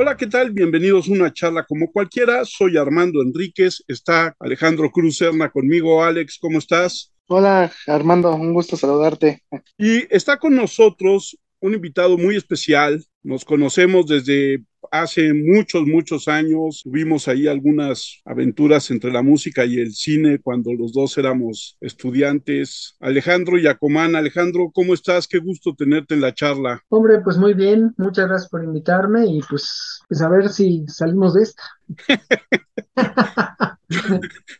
Hola, ¿qué tal? Bienvenidos a una charla como cualquiera. Soy Armando Enríquez. Está Alejandro Cruz Serna conmigo. Alex, ¿cómo estás? Hola, Armando, un gusto saludarte. Y está con nosotros un invitado muy especial. Nos conocemos desde hace muchos, muchos años. Tuvimos ahí algunas aventuras entre la música y el cine cuando los dos éramos estudiantes. Alejandro Yacomán, Alejandro, ¿cómo estás? Qué gusto tenerte en la charla. Hombre, pues muy bien. Muchas gracias por invitarme y pues, pues a ver si salimos de esta.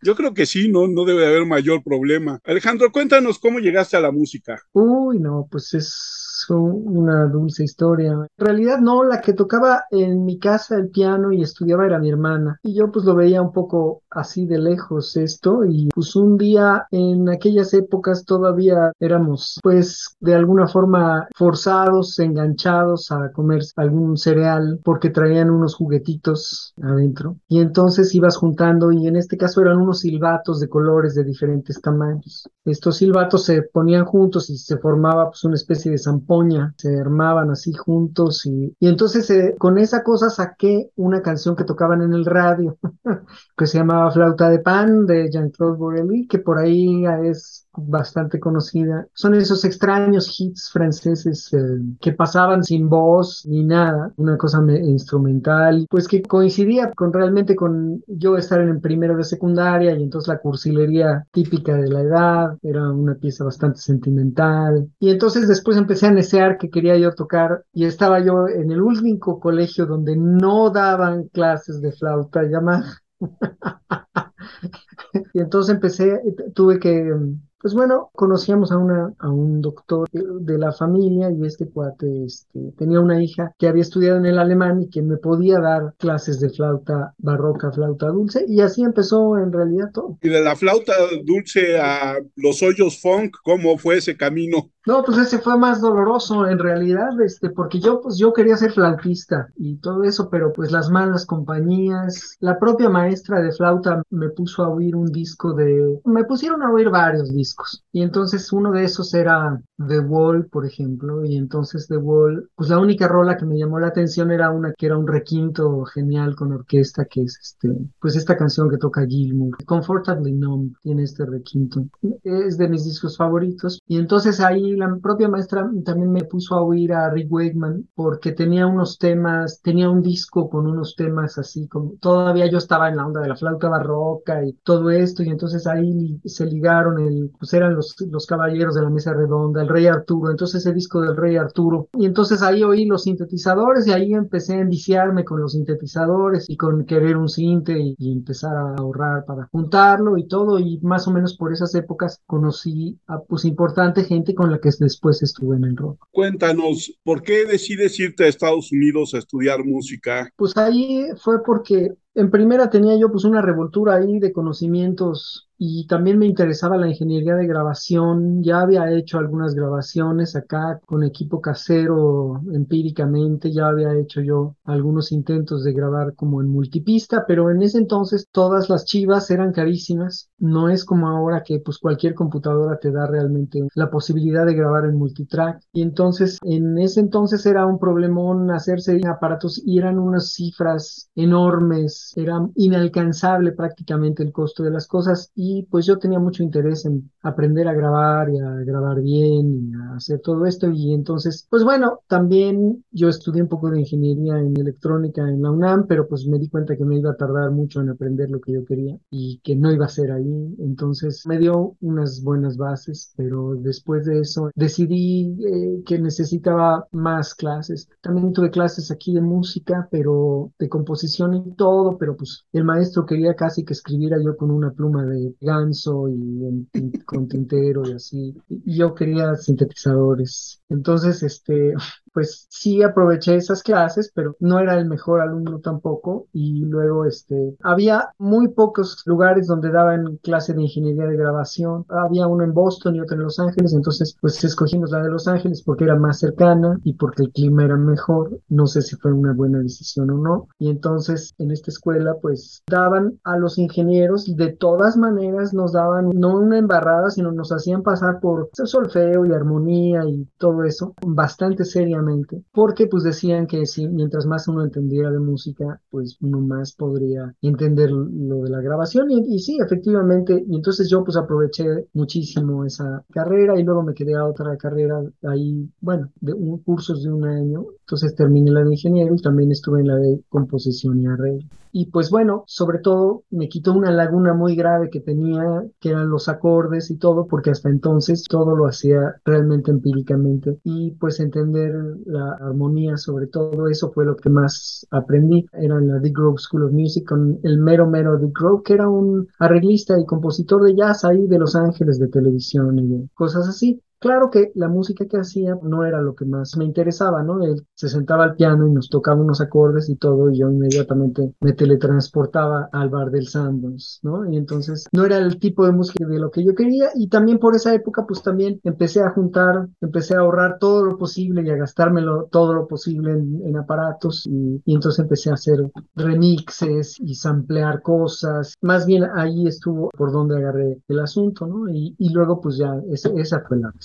Yo creo que sí, no, no debe haber mayor problema. Alejandro, cuéntanos cómo llegaste a la música. Uy, no, pues es una dulce historia. En realidad no, la que tocaba en mi casa el piano y estudiaba era mi hermana. Y yo pues lo veía un poco así de lejos esto y pues un día en aquellas épocas todavía éramos pues de alguna forma forzados, enganchados a comer algún cereal porque traían unos juguetitos adentro. Y entonces ibas juntando y en este caso eran unos silbatos de colores de diferentes tamaños. Estos silbatos se ponían juntos y se formaba pues una especie de zampón se armaban así juntos y, entonces eh, con esa cosa saqué una canción que tocaban en el radio que se llamaba Flauta de Pan de Jean-Claude Borelli, que por ahí es bastante conocida. Son esos extraños hits franceses eh, que pasaban sin voz ni nada, una cosa instrumental, pues que coincidía con realmente con yo estar en el primero de secundaria y entonces la cursilería típica de la edad, era una pieza bastante sentimental. Y entonces después empecé a desear que quería yo tocar y estaba yo en el único colegio donde no daban clases de flauta llamada. y entonces empecé, tuve que pues bueno, conocíamos a, una, a un doctor de la familia y este cuate este, tenía una hija que había estudiado en el alemán y que me podía dar clases de flauta barroca, flauta dulce y así empezó en realidad todo. Y de la flauta dulce a los hoyos funk, ¿cómo fue ese camino? No, pues ese fue más doloroso en realidad, este, porque yo, pues yo quería ser flautista y todo eso, pero pues las malas compañías, la propia maestra de flauta me puso a oír un disco de, me pusieron a oír varios discos y entonces uno de esos era The Wall, por ejemplo, y entonces The Wall, pues la única rola que me llamó la atención era una que era un requinto genial con orquesta, que es este, pues esta canción que toca Gilmour, Comfortably Numb, tiene este requinto. Es de mis discos favoritos. Y entonces ahí la propia maestra también me puso a oír a Rick Wakeman porque tenía unos temas, tenía un disco con unos temas así como, todavía yo estaba en la onda de la flauta barroca y todo esto, y entonces ahí se ligaron el, pues eran los, los caballeros de la mesa redonda, el rey Arturo, entonces ese disco del rey Arturo. Y entonces ahí oí los sintetizadores y ahí empecé a enviciarme con los sintetizadores y con querer un sinte y, empezar a ahorrar para juntarlo y todo. Y más o menos por esas épocas conocí a pues importante gente con la que después estuve en el rock. Cuéntanos, ¿por qué decides irte a Estados Unidos a estudiar música? Pues ahí fue porque en primera tenía yo pues una revoltura ahí de conocimientos y también me interesaba la ingeniería de grabación. Ya había hecho algunas grabaciones acá con equipo casero empíricamente, ya había hecho yo algunos intentos de grabar como en multipista, pero en ese entonces todas las chivas eran carísimas. No es como ahora que pues cualquier computadora te da realmente la posibilidad de grabar en multitrack. Y entonces en ese entonces era un problemón hacerse aparatos y eran unas cifras enormes era inalcanzable prácticamente el costo de las cosas y pues yo tenía mucho interés en aprender a grabar y a grabar bien y a hacer todo esto y entonces pues bueno, también yo estudié un poco de ingeniería en electrónica en la UNAM, pero pues me di cuenta que me iba a tardar mucho en aprender lo que yo quería y que no iba a ser ahí, entonces me dio unas buenas bases, pero después de eso decidí eh, que necesitaba más clases. También tuve clases aquí de música, pero de composición y todo pero pues el maestro quería casi que escribiera yo con una pluma de ganso y con tintero y así. Y yo quería sintetizadores. Entonces, este, pues sí aproveché esas clases, pero no era el mejor alumno tampoco. Y luego, este, había muy pocos lugares donde daban clase de ingeniería de grabación. Había uno en Boston y otro en Los Ángeles, entonces pues escogimos la de Los Ángeles porque era más cercana y porque el clima era mejor. No sé si fue una buena decisión o no. Y entonces en esta escuela pues daban a los ingenieros, de todas maneras nos daban no una embarrada, sino nos hacían pasar por solfeo y armonía y todo eso bastante seriamente porque pues decían que si mientras más uno entendiera de música, pues uno más podría entender lo de la grabación y, y sí, efectivamente, y entonces yo pues aproveché muchísimo esa carrera y luego me quedé a otra carrera ahí, bueno, de un, cursos de un año, entonces terminé la de ingeniero y también estuve en la de composición y arreglo. Y pues bueno, sobre todo me quitó una laguna muy grave que tenía, que eran los acordes y todo, porque hasta entonces todo lo hacía realmente empíricamente. Y pues entender la armonía, sobre todo, eso fue lo que más aprendí. Era en la Dick Grove School of Music con el mero mero Dick Grove, que era un arreglista y compositor de jazz ahí de Los Ángeles de televisión y cosas así. Claro que la música que hacía no era lo que más me interesaba, ¿no? Él se sentaba al piano y nos tocaba unos acordes y todo, y yo inmediatamente me teletransportaba al bar del Sanborns, ¿no? Y entonces no era el tipo de música de lo que yo quería, y también por esa época, pues también empecé a juntar, empecé a ahorrar todo lo posible y a gastármelo todo lo posible en, aparatos, y, entonces empecé a hacer remixes y samplear cosas. Más bien ahí estuvo por donde agarré el asunto, ¿no? Y, y luego, pues ya, esa fue la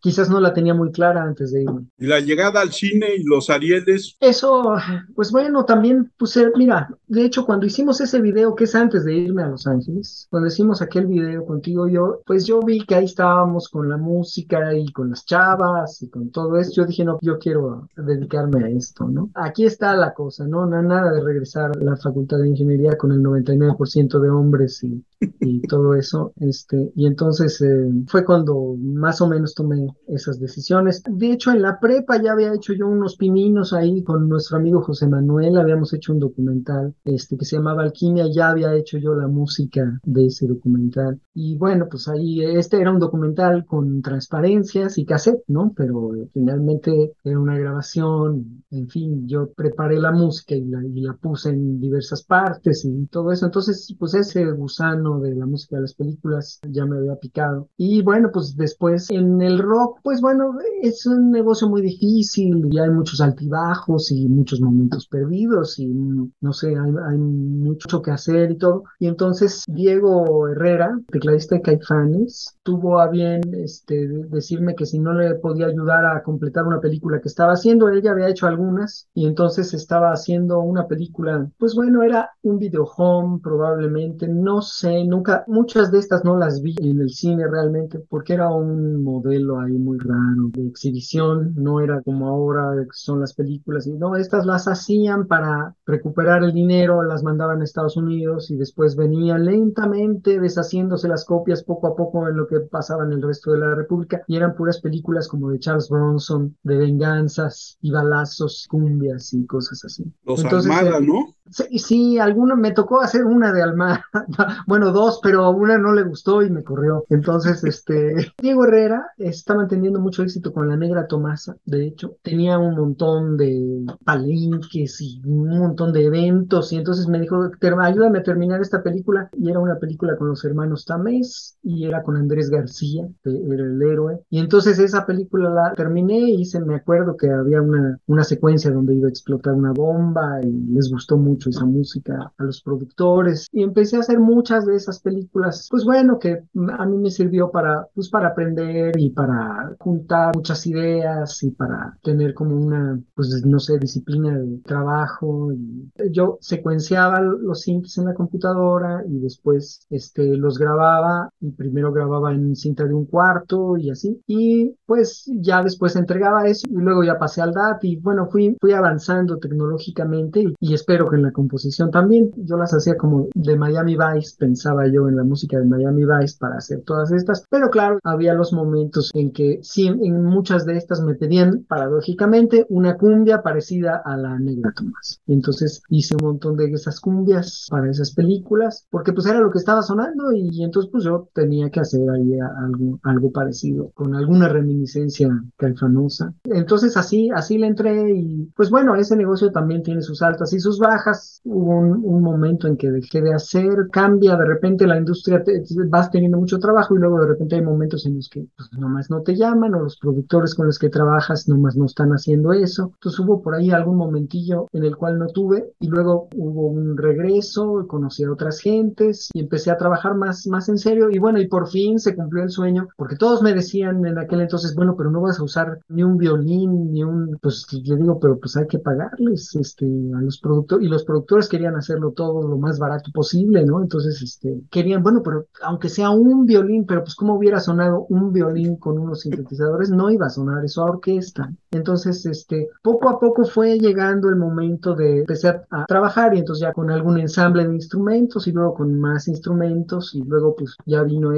quizás no la tenía muy clara antes de irme. Y la llegada al cine y los Arieles. Eso, pues bueno, también puse, mira, de hecho cuando hicimos ese video, que es antes de irme a Los Ángeles, cuando hicimos aquel video contigo yo, pues yo vi que ahí estábamos con la música y con las chavas y con todo eso. Yo dije, no, yo quiero dedicarme a esto, ¿no? Aquí está la cosa, ¿no? Nada de regresar a la facultad de ingeniería con el 99% de hombres y, y todo eso. Este, y entonces eh, fue cuando más o menos tomé esas decisiones. De hecho, en la prepa ya había hecho yo unos pininos ahí con nuestro amigo José Manuel, habíamos hecho un documental este, que se llamaba Alquimia, ya había hecho yo la música de ese documental. Y bueno, pues ahí este era un documental con transparencias y cassette, ¿no? Pero finalmente era una grabación, en fin, yo preparé la música y la, y la puse en diversas partes y todo eso. Entonces, pues ese gusano de la música de las películas ya me había picado. Y bueno, pues después en el rock, pues bueno, es un negocio muy difícil y hay muchos altibajos y muchos momentos perdidos y no sé, hay, mucho que hacer y todo. Y entonces Diego Herrera, tecladista de Caifanes, tuvo a bien este, decirme que si no le podía ayudar a completar una película que estaba haciendo, ella había hecho algunas y entonces estaba haciendo una película, pues bueno, era un video home probablemente, no sé, nunca, muchas de estas no las vi en el cine realmente porque era un modelo ahí muy raro de exhibición, no era como ahora son las películas, y no, estas las hacían para recuperar el dinero, las mandaban a Estados Unidos y después venían lentamente deshaciéndose las copias poco a poco en lo que pasaba en el resto de la República y eran puras películas como de Charles Bronson, de venganzas y balazos, cumbias y cosas así. Los Entonces, Almada, ¿no? Sí, sí, alguna, me tocó hacer una de Almada, bueno, dos, pero una no le gustó y me corrió. Entonces, este, Diego Herrera está manteniendo mucho éxito con la Negra Tomasa, de hecho, tenía un montón de palenques y un montón de eventos y entonces me dijo, ayúdame a terminar esta película y era una película con los hermanos Tamés y era con Andrés García, que era el héroe. Y entonces esa película la terminé y se me acuerdo que había una, una secuencia donde iba a explotar una bomba y les gustó mucho esa música a los productores y empecé a hacer muchas de esas películas, pues bueno, que a mí me sirvió para, pues para aprender y para juntar muchas ideas y para tener como una, pues no sé, disciplina de trabajo. Y yo secuenciaba los synths en la computadora y después este, los grababa y primero grababa en cinta de un cuarto y así. Y pues ya después entregaba eso y luego ya pasé al DAT y bueno, fui, fui avanzando tecnológicamente y, y espero que en la composición también. Yo las hacía como de Miami Vice, pensaba yo en la música de Miami Vice para hacer todas estas, pero claro, había los momentos en que sí, en muchas de estas me pedían paradójicamente una cumbia parecida a la Negra Tomás. Y entonces hice un montón de esas cumbias para esas películas, porque pues era lo que estaba sonando y entonces pues yo tenía que hacer ahí algo, algo parecido, con alguna reminiscencia calfanosa. Entonces así, así le entré y pues bueno, ese negocio también tiene sus altas y sus bajas hubo un, momento en que dejé de hacer, cambia, de repente la industria, vas teniendo mucho trabajo y luego de repente hay momentos en los que pues, nomás no te llaman o los productores con los que trabajas nomás no están haciendo eso. Entonces hubo por ahí algún momentillo en el cual no tuve y luego hubo un regreso, conocí a otras gentes y empecé a trabajar más, más en serio y bueno, y por fin se cumplió el sueño porque todos me decían en aquel entonces, bueno, pero no vas a usar ni un violín, ni un, pues yo digo, pero pues hay que pagarles este, a los productores y los productores querían hacerlo todo lo más barato posible, ¿no? Entonces, este, querían, bueno, pero aunque sea un violín, pero pues cómo hubiera sonado un violín con unos sintetizadores, no iba a sonar eso a orquesta. Entonces, este, poco a poco fue llegando el momento de empezar a trabajar y entonces ya con algún ensamble de instrumentos y luego con más instrumentos y luego pues ya vino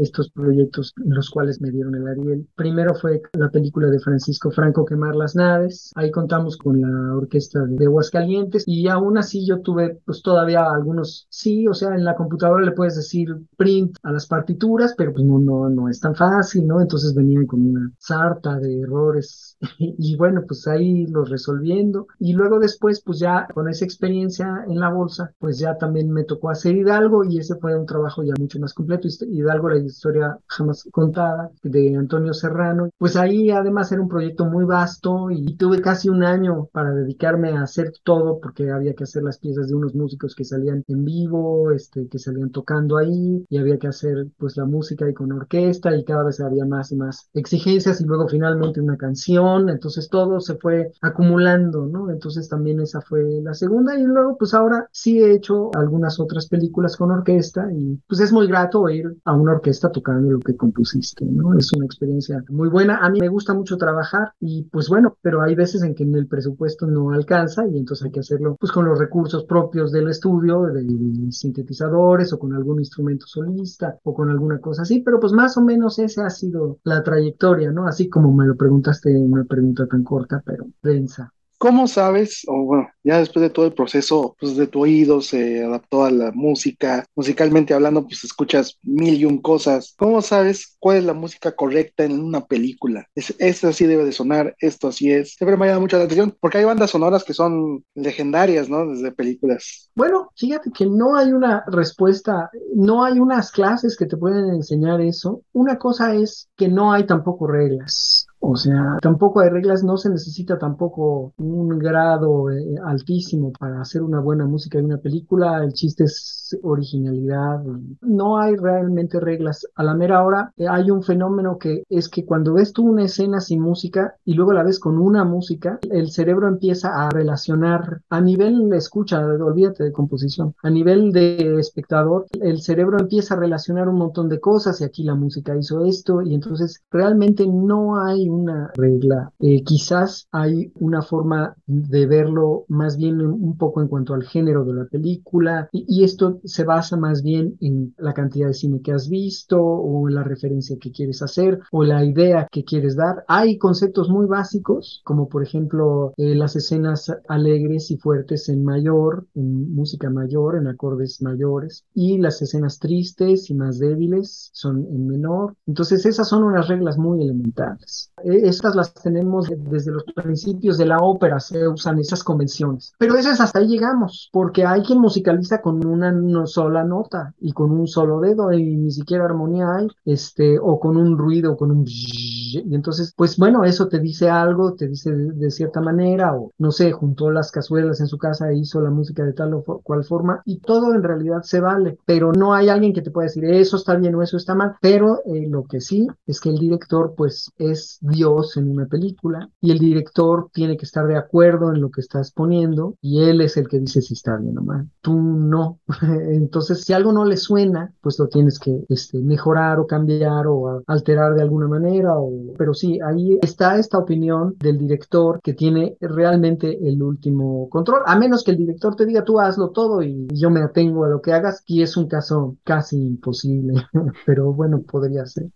estos proyectos en los cuales me dieron el Ariel. Primero fue la película de Francisco Franco Quemar las naves. Ahí contamos con la orquesta de Aguascalientes y aún así yo tuve pues todavía algunos, sí, o sea, en la computadora le puedes decir print a las partituras, pero pues no, no, no es tan fácil, ¿no? Entonces venían con una sarta de errores y bueno, pues ahí los resolviendo. Y luego después, pues ya con esa experiencia en la bolsa, pues ya también me tocó hacer Hidalgo y ese fue un trabajo ya mucho más completo. Hidalgo, la historia jamás contada de Antonio Serrano. Pues ahí además era un proyecto muy vasto y tuve casi un año para dedicarme a hacer todo porque había que hacer las piezas de unos músicos que salían en vivo, este, que salían tocando ahí y había que hacer pues la música y con orquesta y cada vez había más y más exigencias y luego finalmente una canción. Entonces todo se fue acumulando, ¿no? Entonces también esa fue la segunda y luego pues ahora sí he hecho algunas otras películas con orquesta y pues es muy grato ir a una orquesta tocando lo que compusiste, ¿no? Es una experiencia muy buena. A mí me gusta mucho trabajar y pues bueno, pero hay veces en que el presupuesto no alcanza y entonces hay que hacerlo pues con los recursos propios del estudio, de sintetizadores o con algún instrumento solista o con alguna cosa así, pero pues más o menos esa ha sido la trayectoria, ¿no? Así como me lo preguntaste en una pregunta tan corta, pero densa. ¿Cómo sabes, o bueno, ya después de todo el proceso, pues de tu oído se adaptó a la música, musicalmente hablando, pues escuchas mil y un cosas. ¿Cómo sabes cuál es la música correcta en una película? Es, esto así debe de sonar, esto así es. Siempre me llama mucha la atención, porque hay bandas sonoras que son legendarias, ¿no? Desde películas. Bueno, fíjate que no hay una respuesta, no hay unas clases que te pueden enseñar eso. Una cosa es que no hay tampoco reglas. O sea, tampoco hay reglas, no se necesita tampoco un grado eh, altísimo para hacer una buena música de una película. El chiste es originalidad. No hay realmente reglas. A la mera hora eh, hay un fenómeno que es que cuando ves tú una escena sin música y luego la ves con una música, el cerebro empieza a relacionar a nivel de escucha, olvídate de composición, a nivel de espectador, el cerebro empieza a relacionar un montón de cosas y aquí la música hizo esto y entonces realmente no hay una regla. Eh, quizás hay una forma de verlo más bien un poco en cuanto al género de la película y, esto se basa más bien en la cantidad de cine que has visto o la referencia que quieres hacer o la idea que quieres dar. Hay conceptos muy básicos como por ejemplo eh, las escenas alegres y fuertes en mayor, en música mayor, en acordes mayores y las escenas tristes y más débiles son en menor. Entonces esas son unas reglas muy elementales. Eh, estas las tenemos desde los principios de la ópera, se usan esas convenciones. Pero eso es hasta ahí llegamos, porque hay quien musicaliza con una sola nota y con un solo dedo y ni siquiera armonía hay, este, o con un ruido, con un... Y entonces, pues bueno, eso te dice algo, te dice de, cierta manera, o no sé, juntó las cazuelas en su casa e hizo la música de tal o cual forma, y todo en realidad se vale, pero no hay alguien que te pueda decir eso está bien o eso está mal, pero eh, lo que sí es que el director pues es Dios en una película y el director tiene que estar de acuerdo en lo que estás poniendo y él es el que dice si está bien o mal. Tú no. Entonces, si algo no le suena, pues lo tienes que este, mejorar o cambiar o alterar de alguna manera. O... Pero sí, ahí está esta opinión del director que tiene realmente el último control, a menos que el director te diga tú hazlo todo y yo me atengo a lo que hagas, y es un caso casi imposible, pero bueno, podría ser.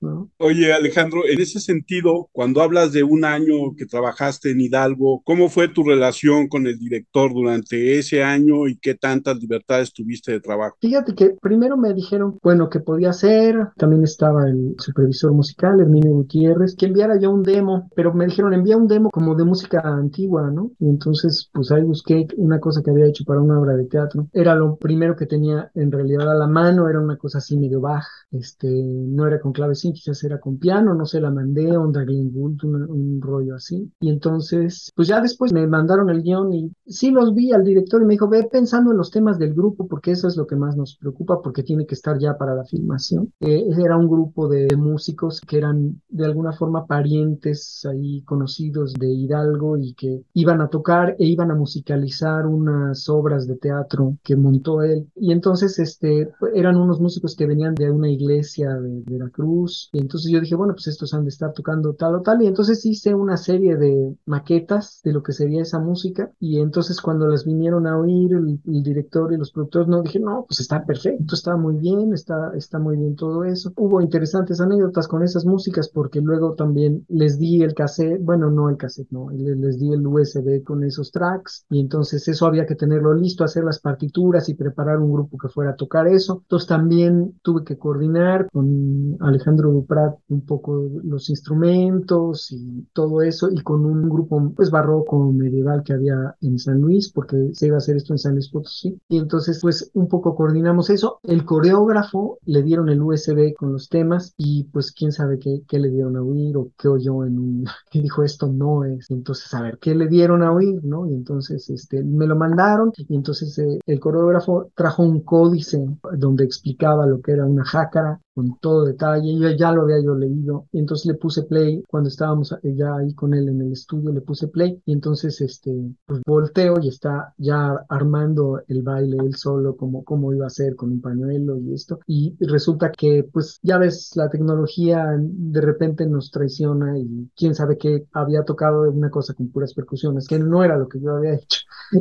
¿No? Oye, Alejandro, en ese sentido, cuando hablas de un año que trabajaste en Hidalgo, ¿cómo fue tu relación con el director durante ese año y qué tantas libertades tuviste de trabajo? Fíjate que primero me dijeron, bueno, que podía hacer, también estaba el supervisor musical, Herminio Gutiérrez, que enviara yo un demo, pero me dijeron, envía un demo como de música antigua, ¿no? Y entonces, pues ahí busqué una cosa que había hecho para una obra de teatro. Era lo primero que tenía en realidad a la mano, era una cosa así medio baja, este, no era con clavecín, quizás era con piano, no se la mandé, onda Glenn Gould, un rollo así. Y entonces, pues ya después me mandaron el guion y sí los vi al director y me dijo, ve pensando en los temas del grupo, porque eso es lo que más nos preocupa, porque tiene que estar ya para la filmación. Eh, era un grupo de, músicos que eran de alguna forma parientes ahí conocidos de Hidalgo y que iban a tocar e iban a musicalizar unas obras de teatro que montó él. Y entonces, este, eran unos músicos que venían de una iglesia de Veracruz. Y entonces yo dije, bueno, pues estos han de estar tocando tal o tal. Y entonces hice una serie de maquetas de lo que sería esa música. Y entonces cuando las vinieron a oír el, director y los productores, no, dije, no, pues está perfecto, está muy bien, está, está muy bien todo eso. Hubo interesantes anécdotas con esas músicas porque luego también les di el cassette, bueno, no el cassette, no, les, les di el USB con esos tracks. Y entonces eso había que tenerlo listo, hacer las partituras y preparar un grupo que fuera a tocar eso. Entonces también tuve que coordinar con Alejandro Duprat un poco los instrumentos y todo eso y con un grupo pues barroco medieval que había en San Luis porque se iba a hacer esto en San Luis Potosí. Y entonces pues un poco coordinamos eso. El coreógrafo le dieron el USB con los temas y pues quién sabe qué, qué le dieron a oír o qué oyó en un que dijo esto no es entonces a ver qué le dieron a oír no y entonces este me lo mandaron y entonces eh, el coreógrafo trajo un códice donde explicaba lo que era una jácara con todo detalle. Yo ya lo había yo leído. Y entonces le puse play cuando estábamos ya ahí con él en el estudio, le puse play. Y entonces, este, pues volteo y está ya armando el baile él solo, como, cómo iba a ser con un pañuelo y esto. Y resulta que, pues ya ves, la tecnología de repente nos traiciona y quién sabe qué había tocado una cosa con puras percusiones, que no era lo que yo había hecho.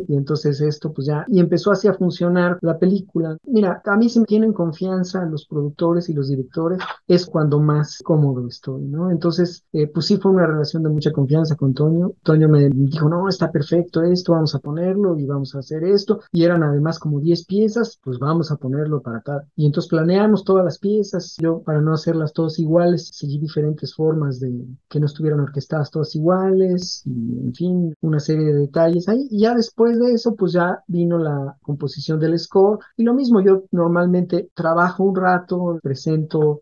Y entonces esto, pues ya, y empezó así a funcionar la película. Mira, a mí se me tienen confianza los productores y los directores, es cuando más cómodo estoy, ¿no? Entonces, eh, pues sí fue una relación de mucha confianza con Toño. Toño me dijo, no, está perfecto esto, vamos a ponerlo y vamos a hacer esto. Y eran además como 10 piezas, pues vamos a ponerlo para tal. Y entonces planeamos todas las piezas. Yo, para no hacerlas todas iguales, seguí diferentes formas de que no estuvieran orquestadas todas iguales y, en fin, una serie de detalles ahí. Y ya después de eso, pues ya vino la composición del score. Y lo mismo, yo normalmente trabajo un rato, presento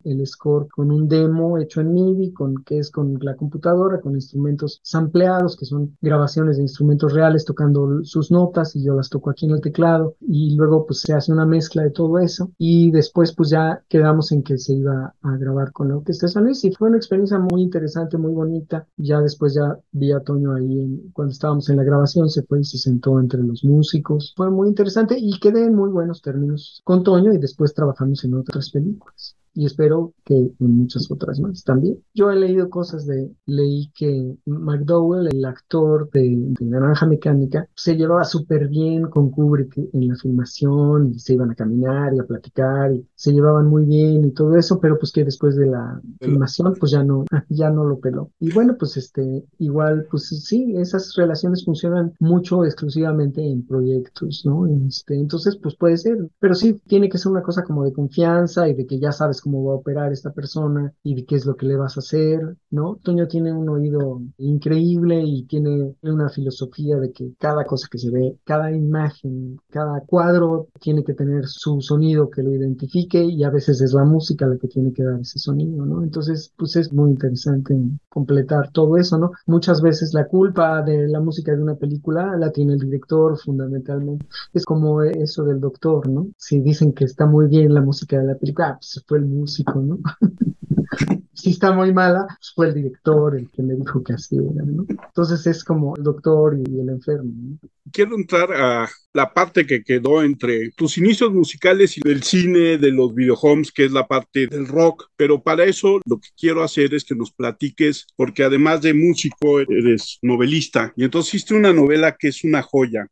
el score con un demo hecho en MIDI, con, que es con la computadora, con instrumentos sampleados, que son grabaciones de instrumentos reales tocando sus notas y yo las toco aquí en el teclado y luego pues se hace una mezcla de todo eso y después pues ya quedamos en que se iba a grabar con la Orquesta San Luis y fue una experiencia muy interesante, muy bonita. Ya después ya vi a Toño ahí cuando estábamos en la grabación, se fue y se sentó entre los músicos. Fue muy interesante y quedé en muy buenos términos con Toño y después trabajamos en otras películas y espero que en muchas otras más también. Yo he leído cosas de, leí que McDowell, el actor de, Naranja Mecánica, se llevaba súper bien con Kubrick en la filmación y se iban a caminar y a platicar y se llevaban muy bien y todo eso, pero pues que después de la filmación pues ya no, ya no lo peló. Y bueno, pues este, igual, pues sí, esas relaciones funcionan mucho exclusivamente en proyectos, ¿no? Este, entonces, pues puede ser, pero sí tiene que ser una cosa como de confianza y de que ya sabes cómo va a operar esta persona y qué es lo que le vas a hacer, ¿no? Toño tiene un oído increíble y tiene una filosofía de que cada cosa que se ve, cada imagen, cada cuadro tiene que tener su sonido que lo identifique y a veces es la música la que tiene que dar ese sonido, ¿no? Entonces, pues es muy interesante completar todo eso, ¿no? Muchas veces la culpa de la música de una película la tiene el director fundamentalmente. Es como eso del doctor, ¿no? Si dicen que está muy bien la música de la película, ah, pues fue el músico, ¿no? si está muy mala, pues fue el director el que me dijo que así era, ¿no? Entonces es como el doctor y el enfermo, ¿no? Quiero entrar a la parte que quedó entre tus inicios musicales y del cine, de los videohomes, que es la parte del rock, pero para eso lo que quiero hacer es que nos platiques, porque además de músico, eres novelista, y entonces hiciste una novela que es una joya,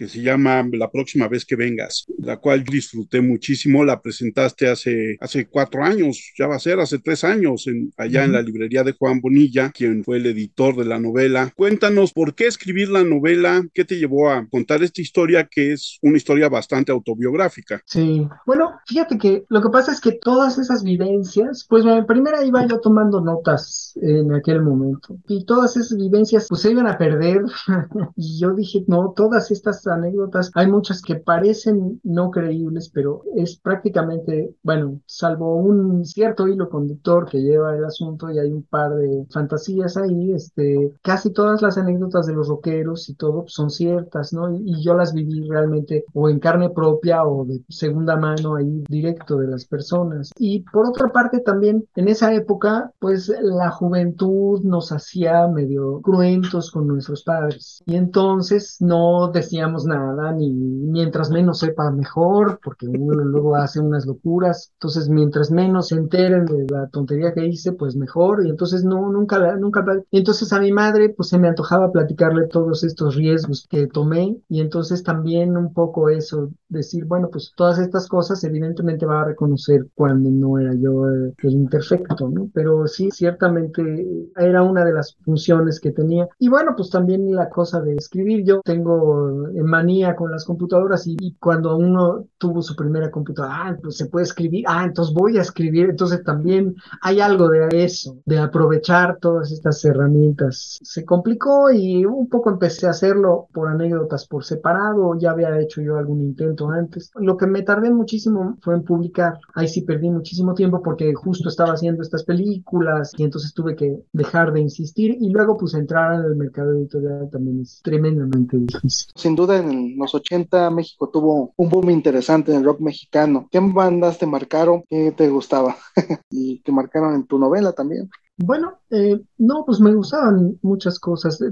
que se llama La próxima vez que vengas, la cual disfruté muchísimo. La presentaste hace, hace cuatro años, ya va a ser hace tres años, en, allá en la librería de Juan Bonilla, quien fue el editor de la novela. Cuéntanos por qué escribir la novela, qué te llevó a contar esta historia que es una historia bastante autobiográfica. Sí, bueno, fíjate que lo que pasa es que todas esas vivencias, pues bueno, primero iba yo tomando notas en aquel momento y todas esas vivencias pues se iban a perder y yo dije, no, todas estas anécdotas, hay muchas que parecen no creíbles, pero es prácticamente, bueno, salvo un cierto hilo conductor que lleva el asunto y hay un par de fantasías ahí, este, casi todas las anécdotas de los rockeros y todo son ciertas, ¿no? Y, y yo las viví realmente o en carne propia o de segunda mano ahí directo de las personas. Y por otra parte también en esa época, pues la juventud nos hacía medio cruentos con nuestros padres. Y entonces no decíamos nada, ni mientras menos sepa mejor, porque uno luego hace unas locuras. Entonces, mientras menos se enteren de la tontería que hice, pues mejor. Y entonces no, nunca, nunca. Entonces a mi madre, pues se me antojaba platicarle todos estos riesgos que tomé. Y entonces también un poco eso, decir, bueno, pues todas estas cosas evidentemente va a reconocer cuando no era yo el, el imperfecto, ¿no? Pero sí, ciertamente era una de las funciones que tenía. Y bueno, pues también la cosa de escribir. Yo tengo manía con las computadoras y, y cuando uno tuvo su primera computadora, ah, pues se puede escribir, ah, entonces voy a escribir. Entonces también hay algo de eso, de aprovechar todas estas herramientas. Se complicó y un poco empecé a hacerlo por anécdotas por separado, ya había hecho yo algún intento antes. Lo que me tardé muchísimo fue en publicar. Ahí sí perdí muchísimo tiempo porque justo estaba haciendo estas películas y entonces tuve que dejar de insistir y luego pues entrar en el mercado editorial también es tremendamente difícil. Sin duda en los 80 México tuvo un boom interesante en el rock mexicano. ¿Qué bandas te marcaron? ¿Qué te gustaba? y que marcaron en tu novela también. Bueno, eh, no, pues me gustaban muchas cosas.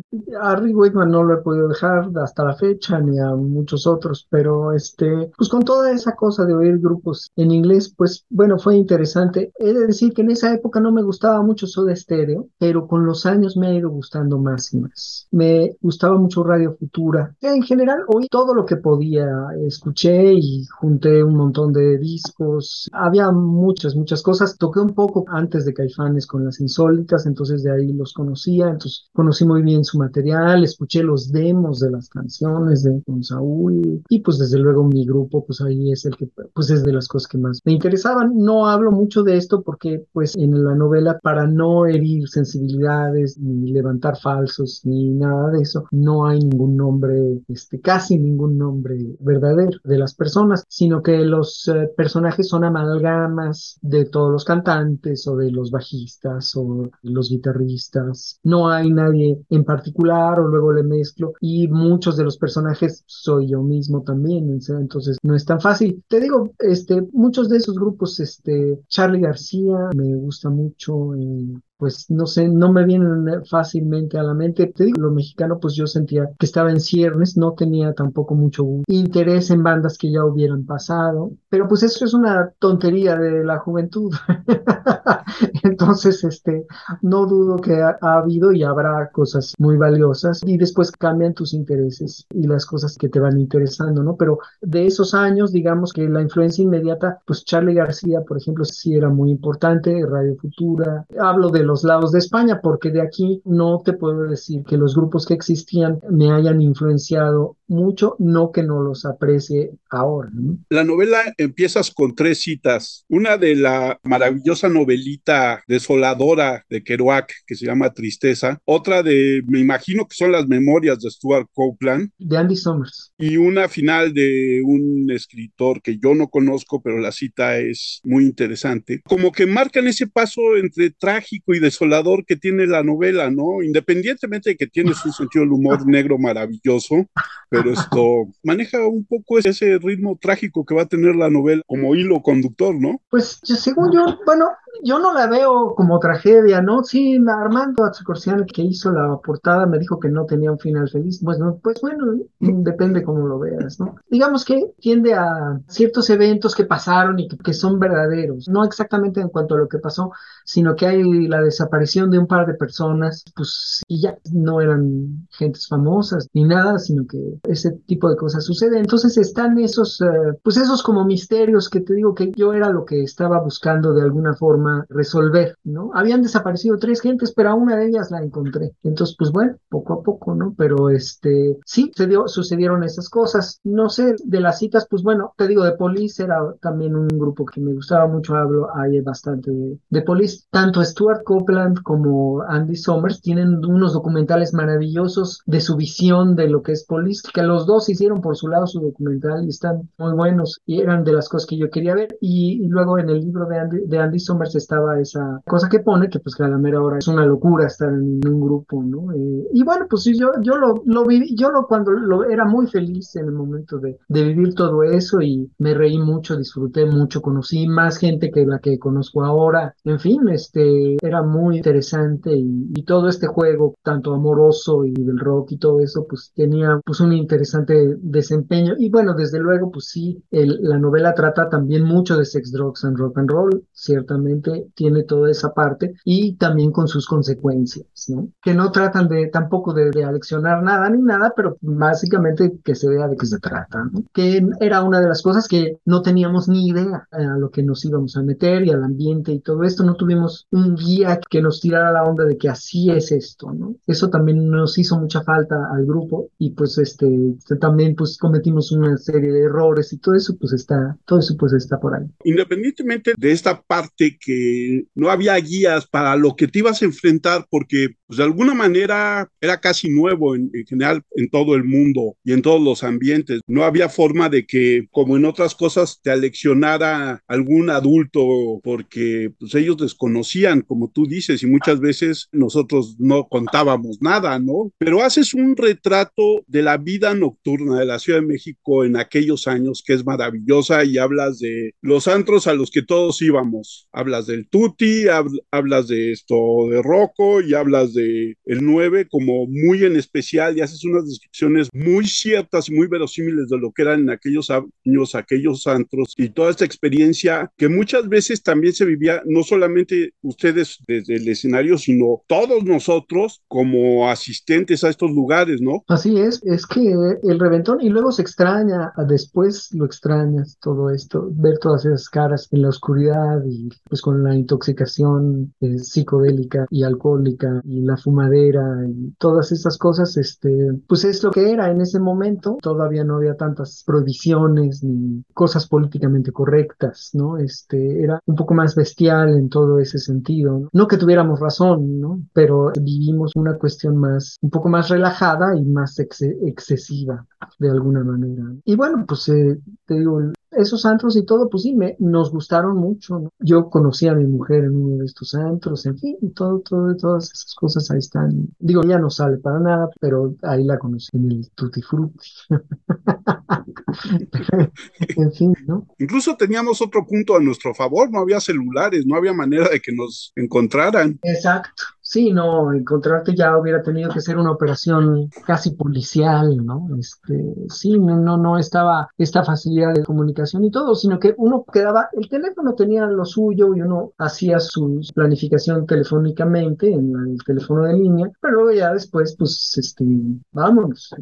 A Rick Wakeman no lo he podido dejar hasta la fecha, ni a muchos otros, pero este, pues con toda esa cosa de oír grupos en inglés, pues bueno, fue interesante. He de decir que en esa época no me gustaba mucho Soda Stereo, pero con los años me ha ido gustando más y más. Me gustaba mucho Radio Futura. En general, oí todo lo que podía, escuché y junté un montón de discos. Había muchas, muchas cosas. Toqué un poco antes de Caifanes con las insólitas, entonces de ahí los conocía, entonces conocí muy bien su material, escuché los demos de las canciones de Don Saúl y pues desde luego mi grupo, pues ahí es el que, pues es de las cosas que más me interesaban. No hablo mucho de esto porque pues en la novela para no herir sensibilidades ni levantar falsos ni nada de eso, no hay ningún nombre, este, casi ningún nombre verdadero de las personas, sino que los eh, personajes son amalgamas de todos los cantantes o de los bajistas o los guitarristas. No hay nadie en particular o luego le mezclo y muchos de los personajes soy yo mismo también, entonces no es tan fácil. Te digo, este, muchos de esos grupos, este, Charlie García me gusta mucho, eh, pues no sé, no me vienen fácilmente a la mente. Te digo, lo mexicano, pues yo sentía que estaba en ciernes, no tenía tampoco mucho interés en bandas que ya hubieran pasado, pero pues eso es una tontería de la juventud. Entonces, este, no dudo que ha, ha, habido y habrá cosas muy valiosas y después cambian tus intereses y las cosas que te van interesando, ¿no? Pero de esos años, digamos que la influencia inmediata, pues Charlie García, por ejemplo, sí era muy importante, Radio Futura. Hablo de los lados de España, porque de aquí no te puedo decir que los grupos que existían me hayan influenciado mucho, no que no los aprecie ahora. ¿no? La novela empiezas con tres citas. Una de la maravillosa novelita desoladora de Kerouac, que se llama Tristeza. Otra de, me imagino que son las memorias de Stuart Copeland. De Andy Summers. Y una final de un escritor que yo no conozco, pero la cita es muy interesante. Como que marcan ese paso entre trágico y desolador que tiene la novela, ¿no? Independientemente de que tienes un sentido del humor negro maravilloso, pero esto maneja un poco ese ritmo trágico que va a tener la novela como hilo conductor, ¿no? Pues según yo, bueno, yo no la veo como tragedia, ¿no? Sí, Armando Atzacorcián, que hizo la portada, me dijo que no tenía un final feliz. Pues, no, pues bueno, depende cómo lo veas, ¿no? Digamos que tiende a ciertos eventos que pasaron y que, son verdaderos, no exactamente en cuanto a lo que pasó, sino que hay la desaparición de un par de personas, pues y ya no eran gentes famosas ni nada, sino que ese tipo de cosas suceden. Entonces están esos, eh, pues esos como misterios que te digo que yo era lo que estaba buscando de alguna forma resolver, ¿no? Habían desaparecido tres gentes, pero a una de ellas la encontré. Entonces, pues bueno, poco a poco, ¿no? Pero este, sí, sucedieron esas cosas. No sé, de las citas, pues bueno, te digo, de Police era también un grupo que me gustaba mucho, hablo, hay bastante de, de Police. Tanto Stuart Copeland como Andy Summers tienen unos documentales maravillosos de su visión de lo que es Police, que los dos hicieron por su lado su documental y están muy buenos y eran de las cosas que yo quería ver. Y, luego en el libro de Andy, de Andy Summers estaba esa cosa que pone, que pues que a la mera hora es una locura estar en un grupo, ¿no? Eh, y bueno, pues sí, yo, yo lo, lo viví, yo lo cuando lo era muy feliz en el momento de, de vivir todo eso y me reí mucho, disfruté mucho, conocí más gente que la que conozco ahora. En fin, este era muy interesante y, todo este juego, tanto amoroso y del rock y todo eso, pues tenía pues un interesante desempeño. Y bueno, desde luego, pues sí, el, la novela trata también mucho de sex, drugs and rock and roll, ciertamente tiene toda esa parte y también con sus consecuencias, ¿no? Que no tratan de tampoco de, de aleccionar nada ni nada, pero básicamente que se vea de qué se trata, ¿no? Que era una de las cosas que no teníamos ni idea a lo que nos íbamos a meter y al ambiente y todo esto, no tuvimos un guía que nos tirara la onda de que así es esto, ¿no? Eso también nos hizo mucha falta al grupo y pues este, también pues cometimos una serie de errores y todo eso pues está, todo eso pues está por ahí. Independientemente de esta parte que no había guías para lo que te ibas a enfrentar porque pues de alguna manera era casi nuevo en, en general en todo el mundo y en todos los ambientes. No había forma de que, como en otras cosas, te aleccionara algún adulto porque pues, ellos desconocían, como tú dices, y muchas veces nosotros no contábamos nada, ¿no? Pero haces un retrato de la vida nocturna de la Ciudad de México en aquellos años que es maravillosa y hablas de los antros a los que todos íbamos. Hablas del Tuti, hablas de esto de Rocco y hablas de el 9 como muy en especial y haces unas descripciones muy ciertas y muy verosímiles de lo que eran en aquellos años, aquellos antros y toda esta experiencia que muchas veces también se vivía, no solamente ustedes desde el escenario, sino todos nosotros como asistentes a estos lugares, ¿no? Así es, es que el reventón y luego se extraña, después lo extrañas todo esto, ver todas esas caras en la oscuridad y pues con la intoxicación eh, psicodélica y alcohólica y la fumadera y todas esas cosas, este, pues es lo que era en ese momento, todavía no había tantas prohibiciones ni cosas políticamente correctas, ¿no? Este, era un poco más bestial en todo ese sentido, ¿no? que tuviéramos razón, ¿no? Pero vivimos una cuestión más, un poco más relajada y más excesiva de alguna manera. Y bueno, pues eh, te digo, esos antros y todo, pues sí, me, nos gustaron mucho. ¿no? Yo conocí a mi mujer en uno de estos antros, en fin, todo, todo, todas esas cosas ahí están. Digo, ya no sale para nada, pero ahí la conocí en el Tutti Frutti. en fin, ¿no? Incluso teníamos otro punto a nuestro favor, no había celulares, no había manera de que nos encontraran. Exacto. Sí, no, encontrarte ya hubiera tenido que ser una operación casi policial, ¿no? Este, sí, no, no, estaba esta facilidad de comunicación y todo, sino que uno quedaba, el teléfono tenía lo suyo y uno hacía su planificación telefónicamente en el teléfono de línea, pero luego ya después, pues, este, vámonos.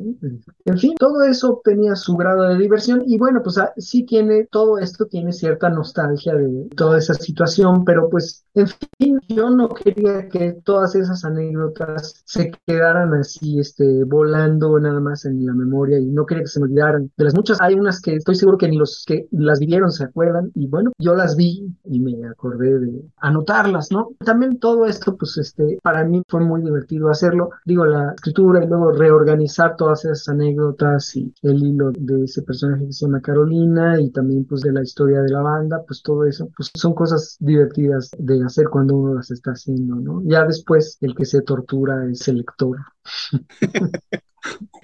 En fin, todo eso tenía su grado de diversión y bueno, pues ah, sí tiene, todo esto tiene cierta nostalgia de toda esa situación, pero pues, en fin, yo no quería que todo todas esas anécdotas se quedaran así, este, volando nada más en la memoria y no quería que se me olvidaran. De las muchas, hay unas que estoy seguro que ni los que las vivieron se acuerdan y bueno, yo las vi y me acordé de anotarlas, ¿no? También todo esto, pues, este, para mí fue muy divertido hacerlo. Digo, la escritura y luego reorganizar todas esas anécdotas y el hilo de ese personaje que se llama Carolina y también, pues, de la historia de la banda, pues todo eso, pues son cosas divertidas de hacer cuando uno las está haciendo, ¿no? Ya después pues el que se tortura es el lector.